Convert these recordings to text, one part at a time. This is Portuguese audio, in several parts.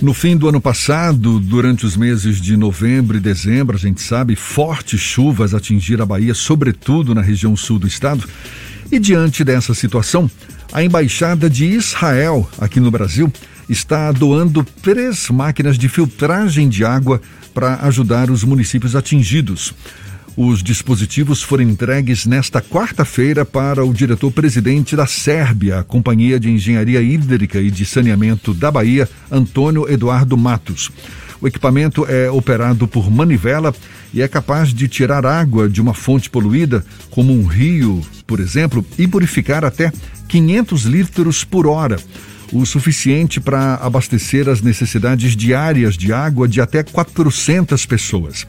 No fim do ano passado, durante os meses de novembro e dezembro, a gente sabe, fortes chuvas atingiram a Bahia, sobretudo na região sul do estado. E diante dessa situação, a Embaixada de Israel, aqui no Brasil, está doando três máquinas de filtragem de água para ajudar os municípios atingidos. Os dispositivos foram entregues nesta quarta-feira para o diretor-presidente da Sérvia, a Companhia de Engenharia Hídrica e de Saneamento da Bahia, Antônio Eduardo Matos. O equipamento é operado por manivela e é capaz de tirar água de uma fonte poluída, como um rio, por exemplo, e purificar até 500 litros por hora o suficiente para abastecer as necessidades diárias de água de até 400 pessoas.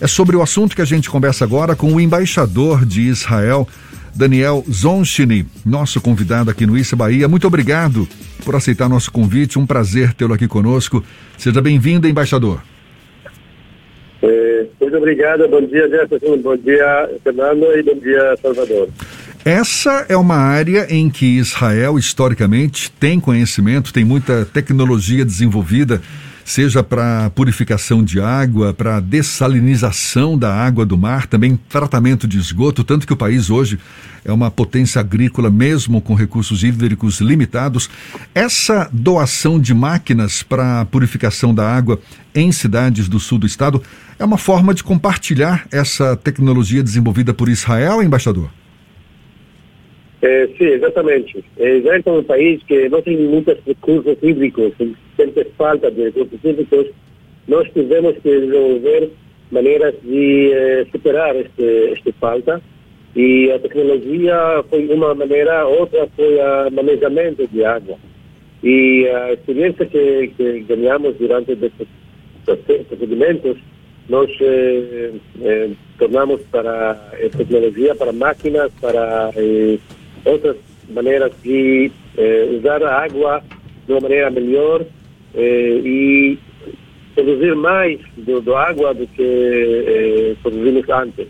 É sobre o assunto que a gente conversa agora com o embaixador de Israel, Daniel Zonchini, nosso convidado aqui no Issa Bahia. Muito obrigado por aceitar nosso convite. Um prazer tê-lo aqui conosco. Seja bem-vindo, embaixador. É, muito obrigado. Bom dia, Jefferson. Bom dia, Fernando. E bom dia, Salvador. Essa é uma área em que Israel, historicamente, tem conhecimento, tem muita tecnologia desenvolvida seja para purificação de água, para dessalinização da água do mar, também tratamento de esgoto, tanto que o país hoje é uma potência agrícola, mesmo com recursos hídricos limitados. Essa doação de máquinas para purificação da água em cidades do sul do estado é uma forma de compartilhar essa tecnologia desenvolvida por Israel, embaixador? É, sim, exatamente. É, Israel é um país que não tem muitos recursos hídricos, sempre falta de recursos hídricos. Nós tivemos que desenvolver maneiras de eh, superar este, este falta e a tecnologia foi uma maneira, outra foi o manejamento de água. E a experiência que, que ganhamos durante esses procedimentos, nós eh, eh, tornamos para a tecnologia, para máquinas, para outras maneiras de eh, usar a água de uma maneira melhor eh, e produzir mais do, do água do que eh, produzimos antes.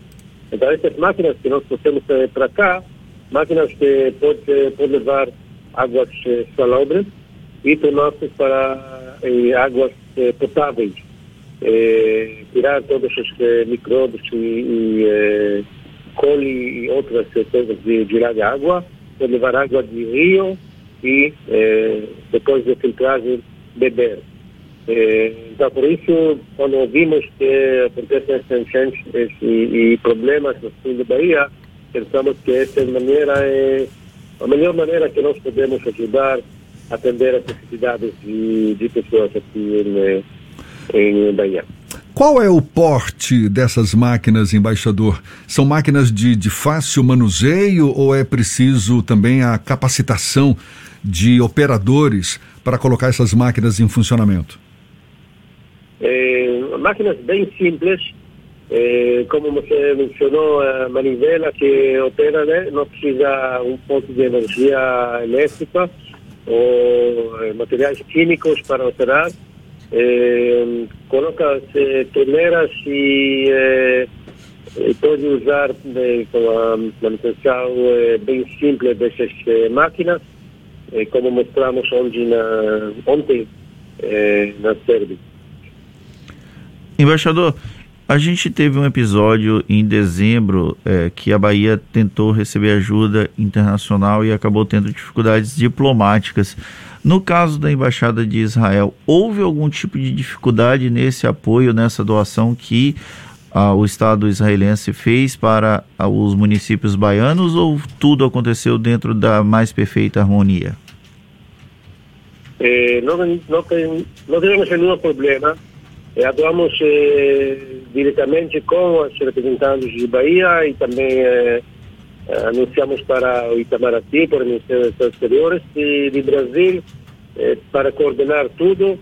Então, essas máquinas que nós trouxemos eh, para cá, máquinas que podem pode levar águas eh, salobres e tornar-se para eh, águas eh, potáveis. Tirar todos os micróbios e, e eh, colhe outras coisas de girar de água, levar água de rio e eh, depois de filtragem beber. Eh, então, por isso, quando ouvimos que acontecem essas enchentes e, e, problemas no sul da Bahia, pensamos que essa é maneira é a melhor maneira que nós podemos ajudar a atender as necessidades de, de pessoas aqui em, em Bahia. Qual é o porte dessas máquinas, embaixador? São máquinas de, de fácil manuseio ou é preciso também a capacitação de operadores para colocar essas máquinas em funcionamento? É, máquinas bem simples, é, como você mencionou, a manivela que opera, né, não precisa um ponto de energia elétrica ou é, materiais químicos para operar eh, coloca-se torneiras e eh, pode usar eh, com a manutenção eh, bem simples dessas eh, máquinas, eh, como mostramos ontem na, ontem na Sérvia. Embaixador, a gente teve um episódio em dezembro é, que a Bahia tentou receber ajuda internacional e acabou tendo dificuldades diplomáticas. No caso da Embaixada de Israel, houve algum tipo de dificuldade nesse apoio, nessa doação que ah, o Estado israelense fez para ah, os municípios baianos ou tudo aconteceu dentro da mais perfeita harmonia? Eh, não, tem, não tivemos nenhum problema. Eh, eh, diretamente com os representantes de Bahia e também eh, anunciamos para Itamaraty, para o Ministério Exteriores e de Brasil, eh, para coordenar tudo,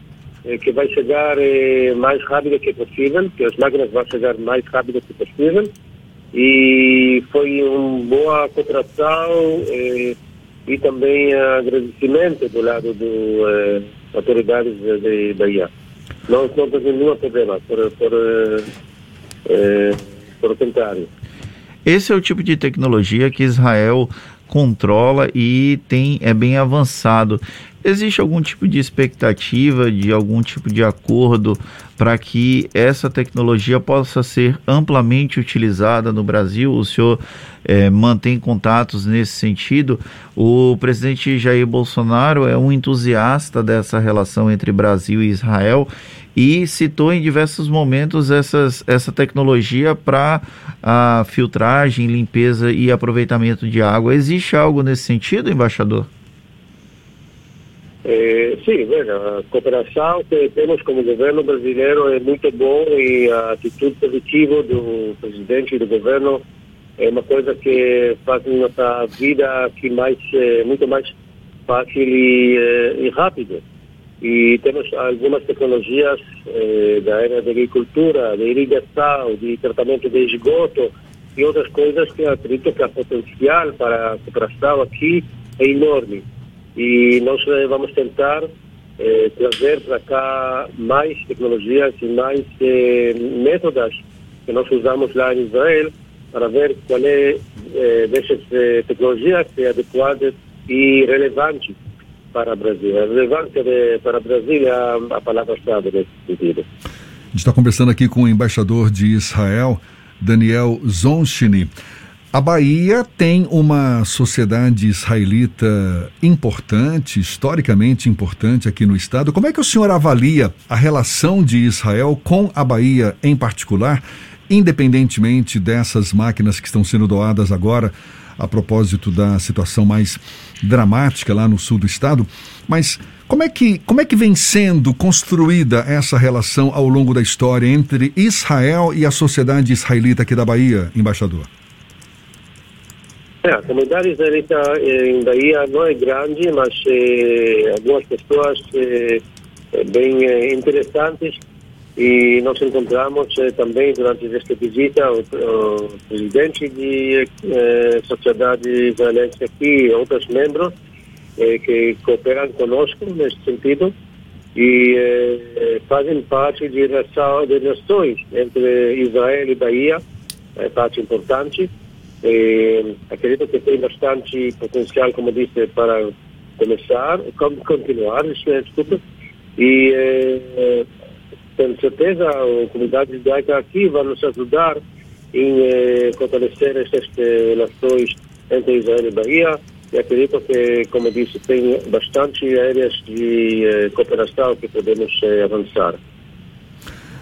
que vai chegar mais rápido que possível, que as máquinas vão chegar mais rápido que possível. E foi uma boa cooperação e também agradecimento do lado das autoridades de Bahia. Não, não teve nenhum problema por, por, por tentar. Esse é o tipo de tecnologia que Israel controla e tem é bem avançado. Existe algum tipo de expectativa, de algum tipo de acordo para que essa tecnologia possa ser amplamente utilizada no Brasil? O senhor é, mantém contatos nesse sentido? O presidente Jair Bolsonaro é um entusiasta dessa relação entre Brasil e Israel e citou em diversos momentos essas, essa tecnologia para a filtragem, limpeza e aproveitamento de água. Existe algo nesse sentido, embaixador? É, sim, veja, a cooperação que temos como governo brasileiro é muito bom e a atitude positiva do presidente e do governo é uma coisa que faz nossa vida aqui mais, é, muito mais fácil e, e rápido. E temos algumas tecnologias é, da área da agricultura, de irrigação, de tratamento de esgoto e outras coisas que acredito que a potencial para a cooperação aqui é enorme e nós vamos tentar eh, trazer para cá mais tecnologias e mais eh, métodos que nós usamos lá em Israel para ver qual é eh, dessas eh, tecnologias é adequada e relevante para o Brasil. A relevância de, para o Brasil é a, a palavra-chave nesse sentido. A gente está conversando aqui com o embaixador de Israel, Daniel Zonchini. A Bahia tem uma sociedade israelita importante, historicamente importante aqui no estado. Como é que o senhor avalia a relação de Israel com a Bahia em particular, independentemente dessas máquinas que estão sendo doadas agora, a propósito da situação mais dramática lá no sul do estado? Mas como é que, como é que vem sendo construída essa relação ao longo da história entre Israel e a sociedade israelita aqui da Bahia, embaixador? É, a comunidade israelita em Bahia não é grande, mas eh, algumas pessoas bem interessantes e nós encontramos também durante esta visita o, o presidente de sociedade israelense aqui e outros membros que cooperam conosco nesse sentido e fazem parte de relações entre Israel e Bahia, é parte importante eh, acredito que tem bastante potencial, como disse, para começar, continuar, desculpa, e eh, com certeza a comunidade judaica aqui vai nos ajudar em eh, fortalecer estas eh, relações entre Israel e Bahia e acredito que, como disse, tem bastante áreas de eh, cooperação que podemos eh, avançar.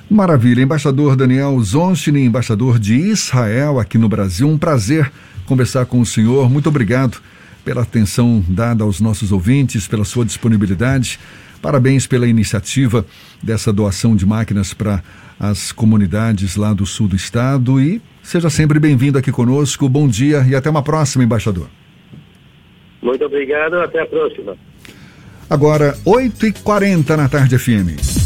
Maravilha. Embaixador Daniel Zonchini, embaixador de Israel aqui no Brasil. Um prazer conversar com o senhor. Muito obrigado pela atenção dada aos nossos ouvintes, pela sua disponibilidade. Parabéns pela iniciativa dessa doação de máquinas para as comunidades lá do sul do estado e seja sempre bem-vindo aqui conosco. Bom dia e até uma próxima, embaixador. Muito obrigado, até a próxima. Agora, 8h40 na tarde FM.